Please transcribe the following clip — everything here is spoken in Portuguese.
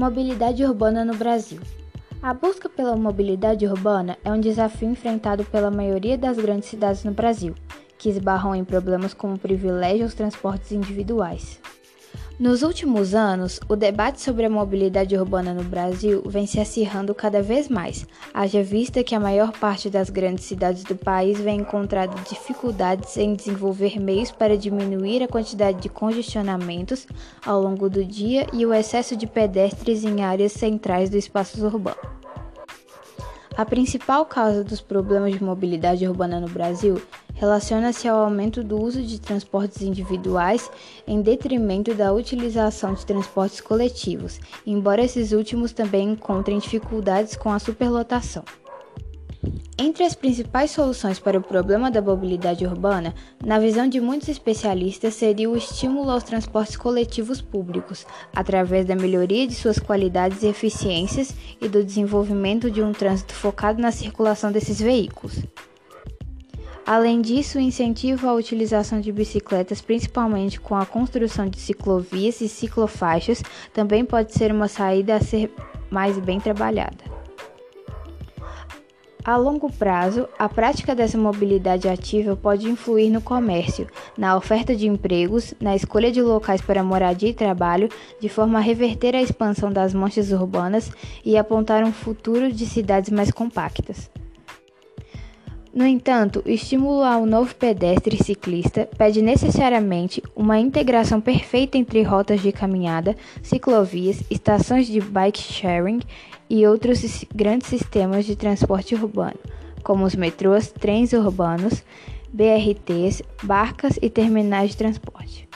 Mobilidade urbana no Brasil. A busca pela mobilidade urbana é um desafio enfrentado pela maioria das grandes cidades no Brasil, que esbarram em problemas como privilégio aos transportes individuais. Nos últimos anos, o debate sobre a mobilidade urbana no Brasil vem se acirrando cada vez mais, haja vista que a maior parte das grandes cidades do país vem encontrando dificuldades em desenvolver meios para diminuir a quantidade de congestionamentos ao longo do dia e o excesso de pedestres em áreas centrais do espaço urbano. A principal causa dos problemas de mobilidade urbana no Brasil relaciona-se ao aumento do uso de transportes individuais em detrimento da utilização de transportes coletivos, embora esses últimos também encontrem dificuldades com a superlotação. Entre as principais soluções para o problema da mobilidade urbana, na visão de muitos especialistas, seria o estímulo aos transportes coletivos públicos, através da melhoria de suas qualidades e eficiências e do desenvolvimento de um trânsito focado na circulação desses veículos. Além disso, o incentivo à utilização de bicicletas, principalmente com a construção de ciclovias e ciclofaixas, também pode ser uma saída a ser mais bem trabalhada. A longo prazo, a prática dessa mobilidade ativa pode influir no comércio, na oferta de empregos, na escolha de locais para moradia e trabalho, de forma a reverter a expansão das manchas urbanas e apontar um futuro de cidades mais compactas. No entanto, o estímulo ao novo pedestre e ciclista pede necessariamente uma integração perfeita entre rotas de caminhada, ciclovias, estações de bike sharing e outros grandes sistemas de transporte urbano, como os metrôs, trens urbanos, BRTs, barcas e terminais de transporte.